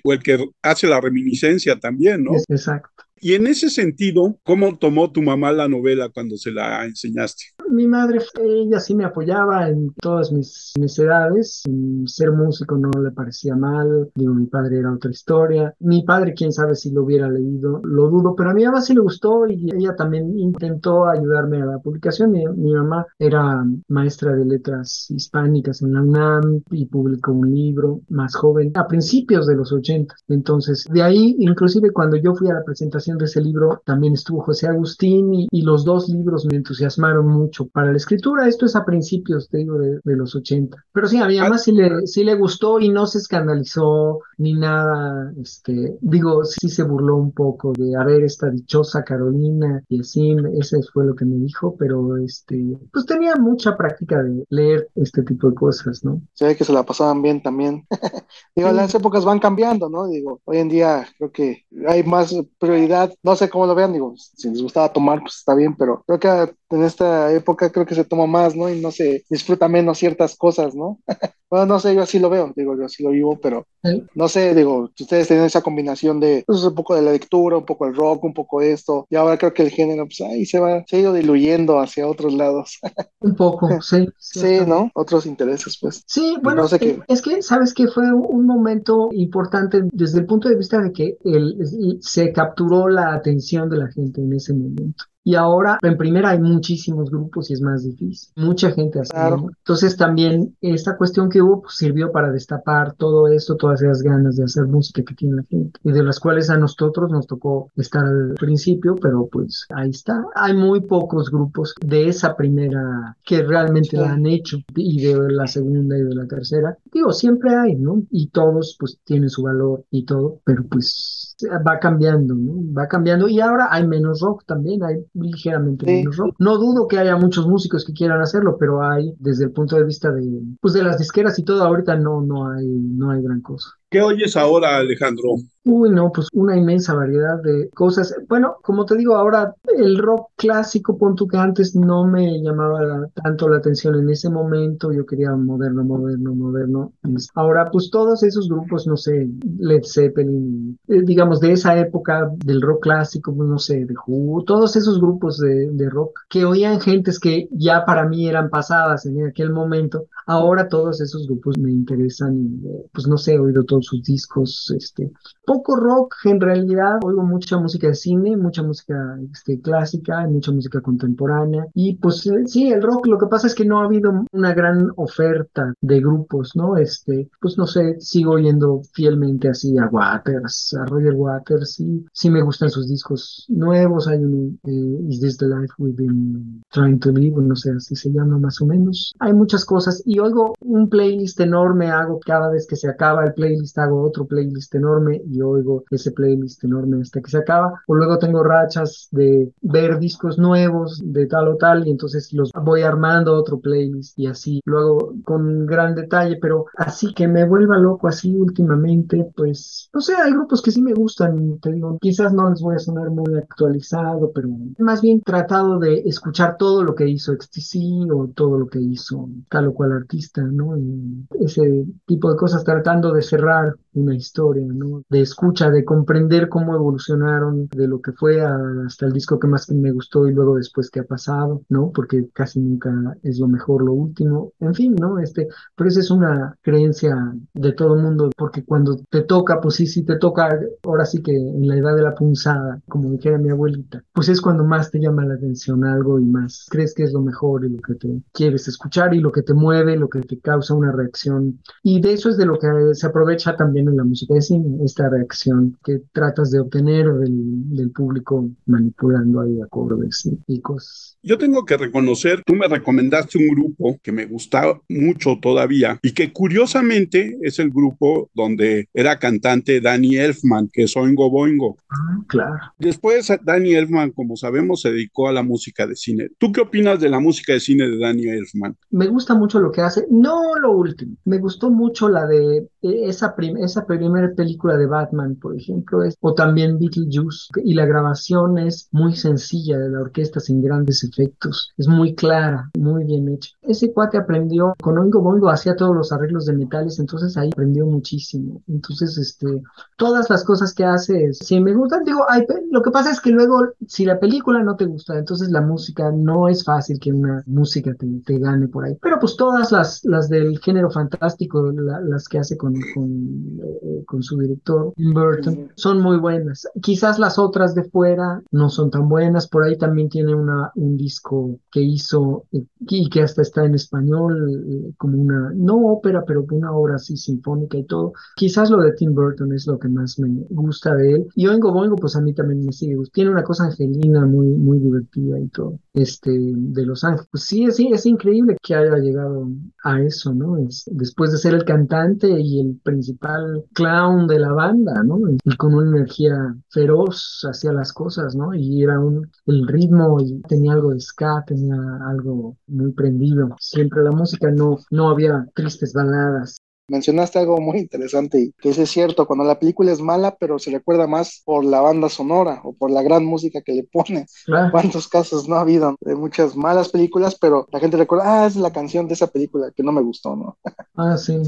o el que hace la reminiscencia también, ¿no? Exacto. Y en ese sentido, ¿cómo tomó tu mamá la novela cuando se la enseñaste? mi madre, ella sí me apoyaba en todas mis necesidades. Ser músico no le parecía mal. Digo, mi padre era otra historia. Mi padre, quién sabe si lo hubiera leído, lo dudo, pero a mi mamá sí le gustó y ella también intentó ayudarme a la publicación. Mi, mi mamá era maestra de letras hispánicas en la UNAM y publicó un libro más joven a principios de los 80. Entonces, de ahí, inclusive cuando yo fui a la presentación de ese libro, también estuvo José Agustín y, y los dos libros me entusiasmaron mucho para la escritura. Esto es a principios, te digo, de, de los 80. Pero sí, a mi mamá sí le, sí le gustó y no se escandalizó ni nada. Este, digo, sí se burló un poco de, a ver, esta dichosa Carolina y así, ese fue lo que me dijo, pero este, pues tenía mucha práctica de leer este tipo de cosas, ¿no? Se ve que se la pasaban bien también. digo, Sí. las épocas van cambiando, ¿no? Digo, hoy en día creo que hay más prioridad, no sé cómo lo vean, digo, si les gustaba tomar, pues está bien, pero creo que en esta época creo que se toma más, ¿no? Y no se disfruta menos ciertas cosas, ¿no? bueno, no sé, yo así lo veo, digo, yo así lo vivo, pero Sí. no sé, digo, ustedes tienen esa combinación de pues, un poco de la lectura, un poco el rock, un poco esto, y ahora creo que el género, pues ahí se va, se ha ido diluyendo hacia otros lados. Un poco, sí. sí. ¿no? Otros intereses, pues. Sí, bueno, No sé eh, es que, ¿sabes que Fue un un momento importante desde el punto de vista de que el, se capturó la atención de la gente en ese momento. Y ahora, en primera, hay muchísimos grupos y es más difícil. Mucha gente haciendo. Claro. Entonces, también esta cuestión que hubo pues, sirvió para destapar todo esto, todas esas ganas de hacer música que tiene la gente. Y de las cuales a nosotros nos tocó estar al principio, pero pues ahí está. Hay muy pocos grupos de esa primera que realmente Sí. la han hecho y de la segunda y de la tercera. Digo, siempre hay, ¿no? Y todos pues tienen su valor y todo, pero pues va cambiando, ¿no? Va cambiando y ahora hay menos rock también, hay ligeramente Sí. menos rock. No dudo que haya muchos músicos que quieran hacerlo, pero hay desde el punto de vista de pues de las disqueras y todo ahorita no no hay no hay gran cosa. ¿Qué oyes ahora, Alejandro? Uy, no, pues una inmensa variedad de cosas. Bueno, como te digo, ahora el rock clásico, pon que antes no me llamaba la- tanto la atención en ese momento, yo quería moderno, moderno, moderno. Ahora, pues todos esos grupos, no sé, Led Zeppelin, eh, digamos, de esa época del rock clásico, pues, no sé, de Who, todos esos grupos de, de rock que oían gentes que ya para mí eran pasadas en aquel momento, ahora todos esos grupos me interesan, eh, pues no sé, he oído todos sus discos, este, poco rock en realidad, oigo mucha música de cine, mucha música este, clásica, mucha música contemporánea y pues eh, sí, el rock lo que pasa es que no ha habido una gran oferta de grupos, ¿no? Este, pues no sé, sigo oyendo fielmente así a Waters, a Roger Waters y sí me gustan sus discos nuevos, hay un eh, Is This the Life We've Been Trying to Live, no sé, así se llama más o menos. Hay muchas cosas y oigo un playlist enorme, hago cada vez que se acaba el playlist, hago otro playlist enorme y oigo ese playlist enorme hasta que se acaba. O luego tengo rachas de ver discos nuevos de tal o tal y entonces los voy armando otro playlist y así. Luego con gran detalle, pero así que me vuelva loco así últimamente, pues no sé, hay grupos que sí me gustan, te digo, quizás no les voy a sonar muy actualizado, pero más bien tratado de escuchar todo lo que hizo XTC o todo lo que hizo tal o cual artista, ¿no? Y ese tipo de cosas tratando de cerrar una historia, ¿no? De escucha, de comprender cómo evolucionaron de lo que fue a- hasta el disco que más me gustó y luego después qué ha pasado, ¿no? Porque casi nunca es lo mejor lo último. En fin, ¿no? Este, pero esa es una creencia de todo mundo, porque cuando te toca, pues sí, sí te toca, ahora sí que en la edad de la punzada, como dijera mi abuelita, pues es cuando más te llama la atención algo y más crees que es lo mejor y lo que te quieres escuchar y lo que te mueve, lo que te causa una reacción. Y de eso es de lo que se aprovecha también en la música de cine, esta reacción que tratas de obtener del, del público manipulando ahí acordes y, y cosas. Yo tengo que reconocer, tú me recomendaste un grupo que me gustaba mucho todavía y que curiosamente es el grupo donde era cantante Danny Elfman, que es Oingo Boingo. Ah, claro. Después Danny Elfman, como sabemos, se dedicó a la música de cine. ¿Tú qué opinas de la música de cine de Danny Elfman? Me gusta mucho lo que hace, no lo último, me gustó mucho la de eh, esa esa, esa primera película de Batman, por ejemplo, es, o también Beetlejuice, y la grabación es muy sencilla de la orquesta sin grandes efectos, es muy clara, muy bien hecha. Ese cuate aprendió, con Oingo Boingo hacía todos los arreglos de metales, entonces ahí aprendió muchísimo. Entonces, este, todas las cosas que hace, si me gustan, digo, lo que pasa es que luego, si la película no te gusta, entonces la música no es fácil que una música te, te gane por ahí. Pero pues todas las, las del género fantástico, las que hace con, con, eh, con su director, Burton, son muy buenas. Quizás las otras de fuera no son tan buenas. Por ahí también tiene una, un disco que hizo eh, y que hasta está en español, eh, como una, no ópera, pero una obra así sinfónica y todo. Quizás lo de Tim Burton es lo que más me gusta de él. Y Oingo Boingo, pues a mí también me sigue. Tiene una cosa angelina muy, muy divertida y todo. Este, de Los Ángeles. Pues sí, sí, es increíble que haya llegado a eso, ¿no? Es, después de ser el cantante y el principal clown de la banda, ¿no? Y con una energía feroz hacia las cosas, ¿no? Y era un, el ritmo y tenía algo de ska, tenía algo muy prendido. Siempre la música no, no había tristes baladas, mencionaste algo muy interesante y que es cierto, cuando la película es mala, pero se recuerda más por la banda sonora o por la gran música que le pone. ¿Cuántos casos no ha habido de muchas malas películas, pero la gente recuerda, ah, es la canción de esa película que no me gustó, ¿no? Ah, sí.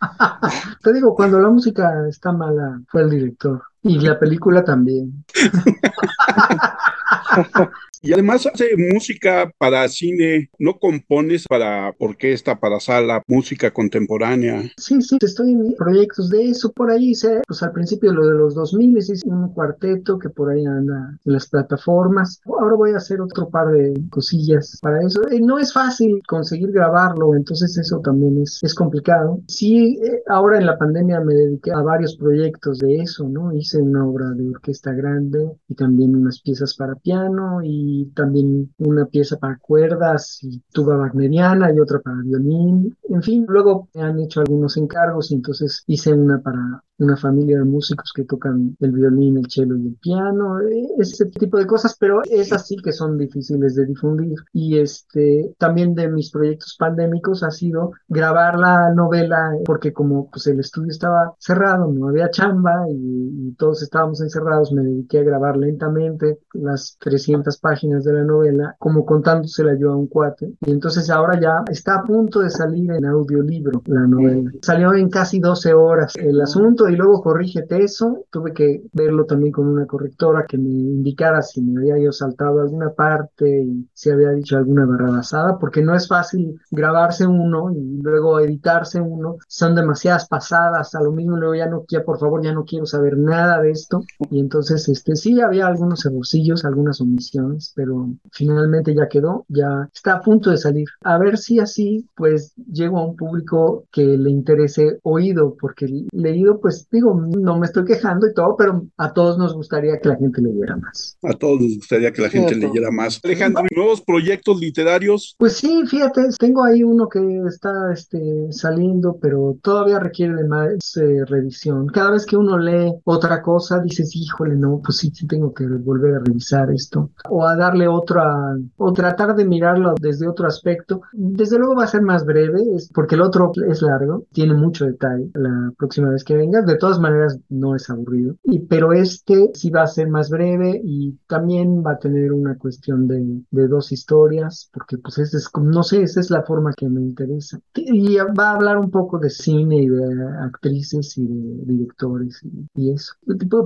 Te digo, cuando la música está mala, fue el director. Y la película también. Y además hace música para cine, no compones para orquesta, para sala, música contemporánea. Sí, sí, estoy en proyectos de eso por ahí. Hice, pues al principio lo de los 2000 hice un cuarteto que por ahí anda en las plataformas. Ahora voy a hacer otro par de cosillas para eso. Eh, no es fácil conseguir grabarlo, entonces eso también es, es complicado. Sí, eh, ahora en la pandemia me dediqué a varios proyectos de eso, ¿no? Hice una obra de orquesta grande y también unas piezas para piano y también una pieza para cuerdas y tuba wagneriana y otra para violín. En fin, luego me han hecho algunos encargos y entonces hice una para una familia de músicos que tocan el violín, el cello y el piano, eh, ese tipo de cosas, pero esas sí que son difíciles de difundir. Y este, también de mis proyectos pandémicos ha sido grabar la novela, porque como pues el estudio estaba cerrado, no había chamba y, todos estábamos encerrados, me dediqué a grabar lentamente las 300 páginas de la novela, como contándosela yo a un cuate. Y entonces ahora ya está a punto de salir en audiolibro la novela. Salió en casi 12 horas el asunto y luego corrígete eso. Tuve que verlo también con una correctora que me indicara si me había yo saltado alguna parte y si había dicho alguna barrabasada, porque no es fácil grabarse uno y luego editarse uno. Son demasiadas pasadas, a lo mismo luego ya no, ya por favor, ya no quiero saber nada de esto. Y entonces, este, sí había algunos errorcillos, algunas omisiones, pero finalmente ya quedó, ya está a punto de salir. A ver si así, pues, llego a un público que le interese oído, porque leído, pues, digo, no me estoy quejando y todo, pero a todos nos gustaría que la gente leyera más. A todos nos gustaría que la gente leyera más. Alejandro, ¿nuevos proyectos literarios? Pues sí, fíjate, tengo ahí uno que está este, saliendo, pero todavía requiere de más eh, revisión. Cada vez que uno lee otra cosa, dices, híjole, no, pues sí, sí tengo que volver a revisar esto. O a darle otra, o tratar de mirarlo desde otro aspecto. Desde luego va a ser más breve, es porque el otro es largo, tiene mucho detalle la próxima vez que venga de todas maneras no es aburrido. Y, pero este sí va a ser más breve y también va a tener una cuestión de, de dos historias, porque pues es, es, no sé, esa es la forma que me interesa. Y va a hablar un poco de cine y de actrices y de directores y, y eso,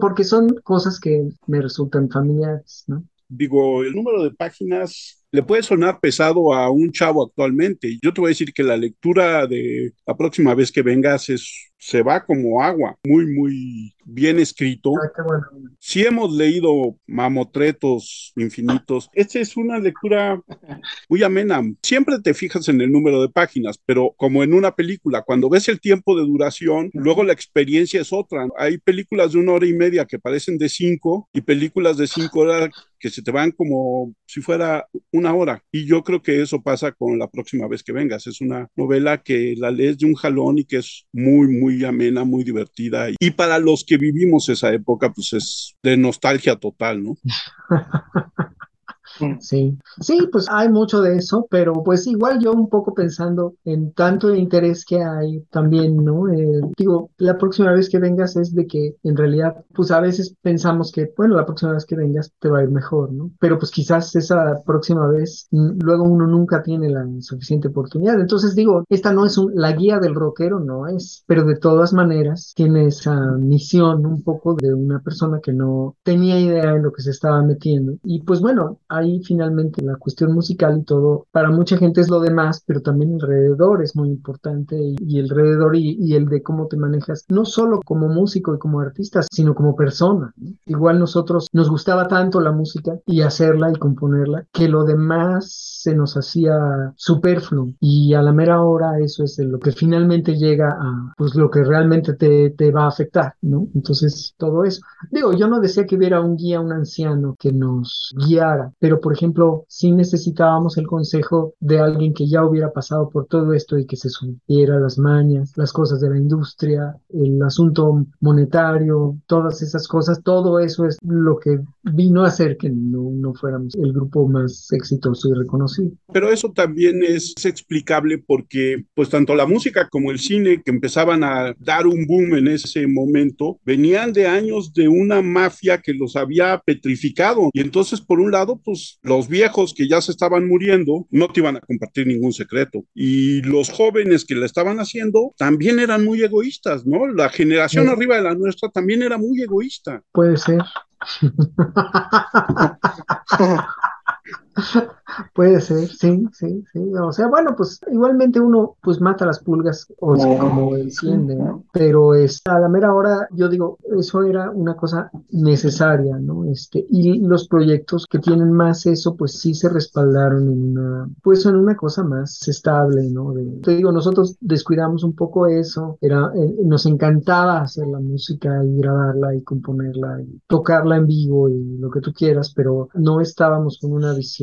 porque son cosas que me resultan familiares, ¿no? Digo, el número de páginas le puede sonar pesado a un chavo actualmente. Yo te voy a decir que la lectura de la próxima vez que vengas es se va como agua, muy, muy bien escrito. Ah, si hemos leído mamotretos infinitos, esta es una lectura muy amena. Siempre te fijas en el número de páginas, pero como en una película, cuando ves el tiempo de duración, luego la experiencia es otra. Hay películas de una hora y media que parecen de cinco y películas de cinco horas que se te van como si fuera una hora. Y yo creo que eso pasa con la próxima vez que vengas. Es una novela que la lees de un jalón y que es muy, muy amena, muy divertida. Y para los que vivimos esa época, pues es de nostalgia total, ¿no? Mm. Sí, sí, pues hay mucho de eso, pero pues igual yo un poco pensando en tanto interés que hay también, ¿no? Eh, digo, la próxima vez que vengas es de que en realidad, pues a veces pensamos que, bueno, la próxima vez que vengas te va a ir mejor, ¿no? Pero pues quizás esa próxima vez, mm, luego uno nunca tiene la suficiente oportunidad. Entonces digo, esta no es la guía del rockero, no es, pero de todas maneras tiene esa misión un poco de una persona que no tenía idea de lo que se estaba metiendo. Y pues bueno, ahí finalmente la cuestión musical y todo, para mucha gente es lo demás, pero también alrededor es muy importante y, el alrededor y, el de cómo te manejas, no solo como músico y como artista, sino como persona. Igual nosotros nos gustaba tanto la música y hacerla y componerla, que lo demás se nos hacía superfluo y a la mera hora eso es lo que finalmente llega a pues lo que realmente te, te va a afectar, ¿no? Entonces todo eso. Digo, yo no decía que hubiera un guía, un anciano que nos guiara, pero por ejemplo, sí necesitábamos el consejo de alguien que ya hubiera pasado por todo esto y que se supiera las mañas, las cosas de la industria, el asunto monetario, todas esas cosas, todo eso es lo que vino a hacer que no, no fuéramos el grupo más exitoso y reconocido. Pero eso también es explicable porque pues tanto la música como el cine que empezaban a dar un boom en ese momento venían de años de una mafia que los había petrificado y entonces por un lado pues los viejos que ya se estaban muriendo no te iban a compartir ningún secreto y los jóvenes que la estaban haciendo también eran muy egoístas, ¿no? La generación arriba de la nuestra también era muy egoísta. Puede ser. Puede ser, sí, sí, sí. O sea, bueno, pues igualmente uno pues mata las pulgas o sea, como enciende, ¿no? Pero es, a la mera hora, yo digo, eso era una cosa necesaria, ¿no? Este, y los proyectos que tienen más eso, pues sí se respaldaron en una, pues en una cosa más estable, ¿no? te digo, nosotros descuidamos un poco eso, era, eh, nos encantaba hacer la música y grabarla y componerla y tocarla en vivo y lo que tú quieras, pero no estábamos con una visión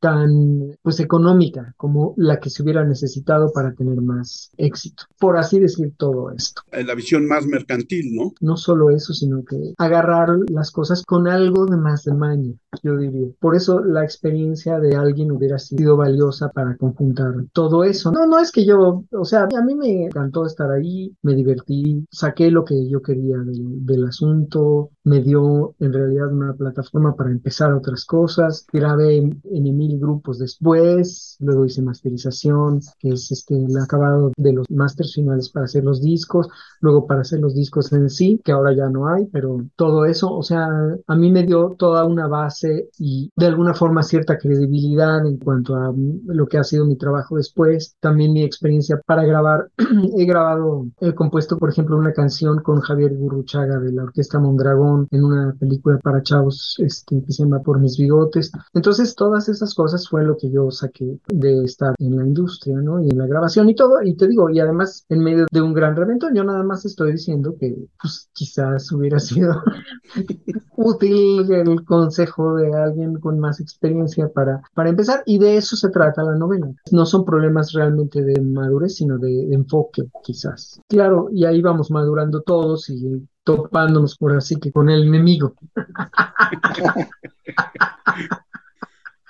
tan pues económica como la que se hubiera necesitado para tener más éxito. Por así decir todo esto. La visión más mercantil, ¿no? No solo eso, sino que agarrar las cosas con algo de más de maña, yo diría. Por eso la experiencia de alguien hubiera sido valiosa para conjuntar todo eso. No, no es que yo, o sea, a mí me encantó estar ahí, me divertí, saqué lo que yo quería del, del asunto, me dio en realidad una plataforma para empezar otras cosas, grabé en, mil grupos después, luego hice masterización, que es este, el acabado de los masters finales para hacer los discos, luego para hacer los discos en sí, que ahora ya no hay, pero todo eso, o sea, a mí me dio toda una base y de alguna forma cierta credibilidad en cuanto a lo que ha sido mi trabajo después, también mi experiencia para grabar, he grabado, he compuesto por ejemplo una canción con Javier Gurruchaga de la Orquesta Mondragón en una película para chavos este, que se llama Por mis bigotes, entonces todas esas cosas fue lo que yo saqué de estar en la industria, ¿no? Y en la grabación y todo, y te digo, y además en medio de un gran reventón, yo nada más estoy diciendo que pues quizás hubiera sido útil el consejo de alguien con más experiencia para, para empezar, y de eso se trata la novela. No son problemas realmente de madurez, sino de enfoque, quizás. Claro, y ahí vamos madurando todos y topándonos por así que con el enemigo.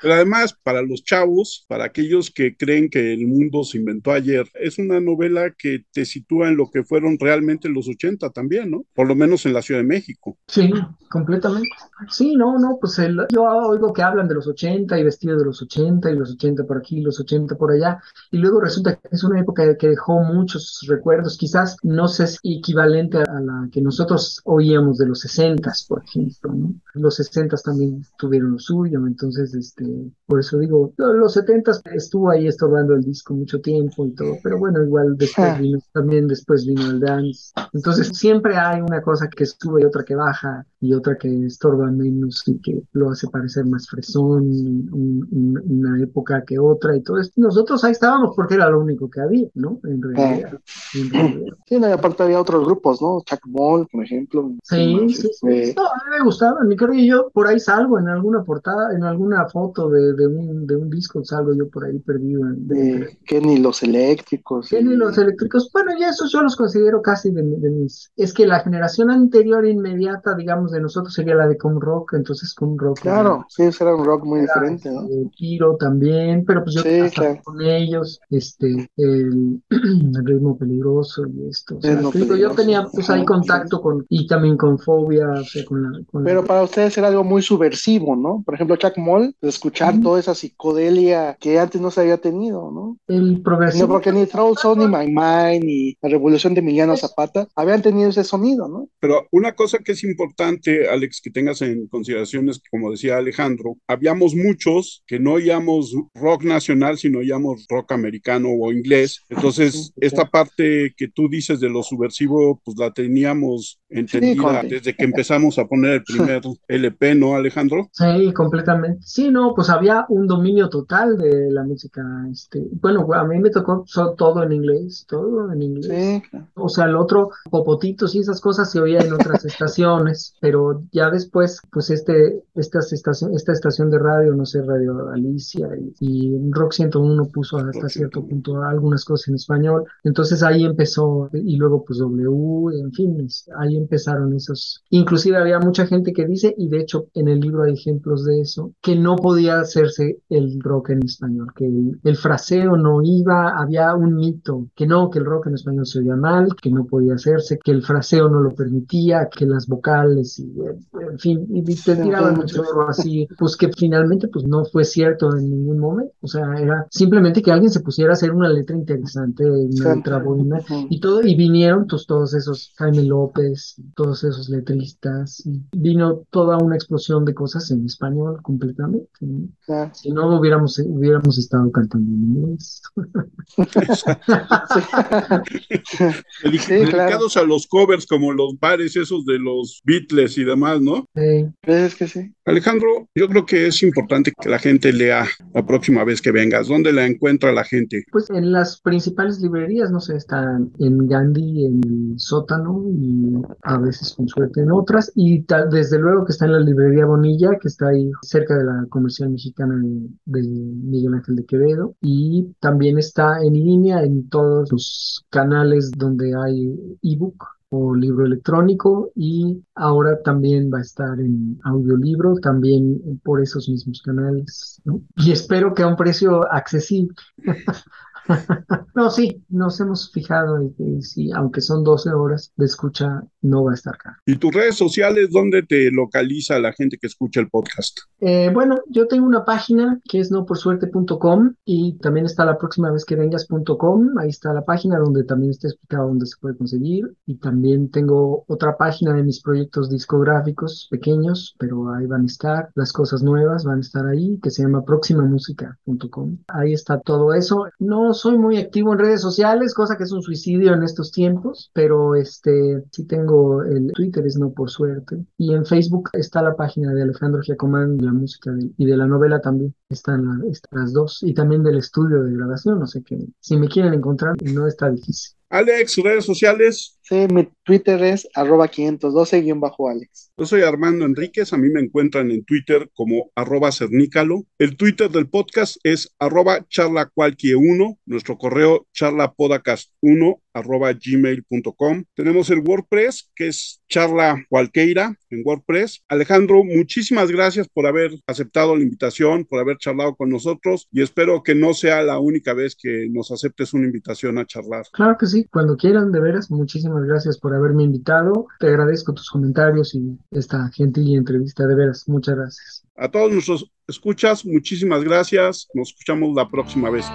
Pero además, para los chavos, para aquellos que creen que el mundo se inventó ayer, es una novela que te sitúa en lo que fueron realmente los 80 también, ¿no? Por lo menos en la Ciudad de México. Sí, completamente. Sí, no, no, pues yo oigo que hablan de los 80 y vestidos de los 80 y los 80 por aquí, los 80 por allá, y luego resulta que es una época que dejó muchos recuerdos, quizás no sé si equivalente a la que nosotros oíamos de los 60, por ejemplo, ¿no? Los 60 también tuvieron lo suyo, entonces, este, por eso digo, los 70 estuvo ahí estorbando el disco mucho tiempo y todo, pero bueno, igual después ah. vino, también después vino el dance. Entonces siempre hay una cosa que sube y otra que baja y otra que estorba menos y que lo hace parecer más fresón, una época que otra y todo esto. Nosotros ahí estábamos porque era lo único que había, ¿no? En realidad. Sí, no, y aparte había otros grupos, ¿no? Chuck Ball, por ejemplo. Sí, sí, sí. Este no, a mí me gustaba, mi creo que yo por ahí salgo en alguna portada, en alguna foto de, un, de un disco, salgo yo por ahí perdido. De, Kenny los eléctricos. Kenny los eléctricos, bueno, ya esos yo los considero casi de, mis... Es que la generación anterior inmediata, digamos, de nosotros sería la de Cum Rock, entonces Cum Rock. Claro, sí, era un rock muy diferente, ¿no? Tiro también, pero pues yo sí, con ellos, este, el, ritmo peligroso y esto. yo tenía pues ahí contacto con, y también con Fobia, o sea, con la... pero para ustedes era algo muy subversivo, ¿no? Por ejemplo, Chuck Moll, escuchar toda esa psicodelia que antes no se había tenido, ¿no? El progresivo. No, porque ni Throw ni My Mind, ni la revolución de Emiliano Zapata habían tenido ese sonido, ¿no? Pero una cosa que es importante, Alex, que tengas en consideración es que, como decía Alejandro, habíamos muchos que no oíamos rock nacional, sino oíamos rock americano o inglés. Entonces, esta parte que tú dices de lo subversivo, pues la teníamos entendida desde que empezamos a poner el primer LP, ¿no, Alejandro? Sí, completamente. Sí, no, pues había un dominio total de la música. Este, bueno, a mí me tocó todo en inglés, todo en inglés. O sea, el otro, popotitos y esas cosas se oía en otras estaciones, pero ya después, pues este, esta estación, esta estación de radio, no sé, Radio Alicia y, Rock 101 puso hasta cierto punto algunas cosas en español. Entonces ahí empezó, y luego pues W, en fin, ahí empezaron esos. Inclusive había mucha gente que dice, y de hecho en el libro hay ejemplos de eso, que no podía hacerse el rock en español, que el, fraseo no iba, había un mito, que no, que el rock en español se oía mal, que no podía hacerse, que el fraseo no lo permitía, que las vocales, y, en fin, y te tiraban mucho. así, pues que finalmente pues no fue cierto en ningún momento, o sea, era simplemente que alguien se pusiera a hacer una letra interesante, una letra buena, y todo, y vinieron pues todos esos, Jaime López, todos esos letristas, y vino toda una explosión de cosas en español completamente, si no hubiéramos, hubiéramos estado cantando en inglés. Dedicados a los covers como los bares esos de los Beatles y demás, ¿no? Sí, es que sí. Alejandro, yo creo que es importante que la gente lea la próxima vez que vengas. ¿Dónde la encuentra la gente? Pues en las principales librerías, no sé, están en Gandhi, en el sótano y a veces con suerte en otras. Y desde luego que está en la librería Bonilla, que está ahí cerca de la comercial mexicana de, Miguel Ángel de Quevedo. Y también está en línea en todos los canales donde hay ebook o libro electrónico y ahora también va a estar en audiolibro, también por esos mismos canales. Y espero que a un precio accesible. no, sí, nos hemos fijado en que sí, aunque son 12 horas de escucha, no va a estar caro. ¿Y tus redes sociales, dónde te localiza la gente que escucha el podcast? Eh, bueno, yo tengo una página que es noporsuerte.com y también está la próxima vez que vengas.com. Ahí está la página donde también está explicado dónde se puede conseguir. Y también tengo otra página de mis proyectos discográficos pequeños, pero ahí van a estar las cosas nuevas, van a estar ahí, que se llama proximamusica.com. Ahí está todo eso. No soy muy activo en redes sociales, cosa que es un suicidio en estos tiempos, pero este sí tengo el Twitter, es no por suerte. Y en Facebook está la página de Alejandro Giacomán, de la música y de la novela también. Están, las dos. Y también del estudio de grabación, no sé qué. Si me quieren encontrar, no está difícil. Alex, redes sociales. Sí, mi Twitter es arroba 512-Alex. Yo soy Armando Enríquez, a mí me encuentran en Twitter como arroba cernícalo. El Twitter del podcast es arroba charlacualquie1, nuestro correo charlapodcast1 arroba gmail.com. Tenemos el WordPress, que es charla cualqueira en WordPress. Alejandro, muchísimas gracias por haber aceptado la invitación, por haber charlado con nosotros y espero que no sea la única vez que nos aceptes una invitación a charlar. Claro que sí, cuando quieran, de veras, gracias por haberme invitado. Te agradezco tus comentarios y esta gentil entrevista, de veras, muchas gracias. A todos nuestros escuchas, muchísimas gracias. Nos escuchamos la próxima vez.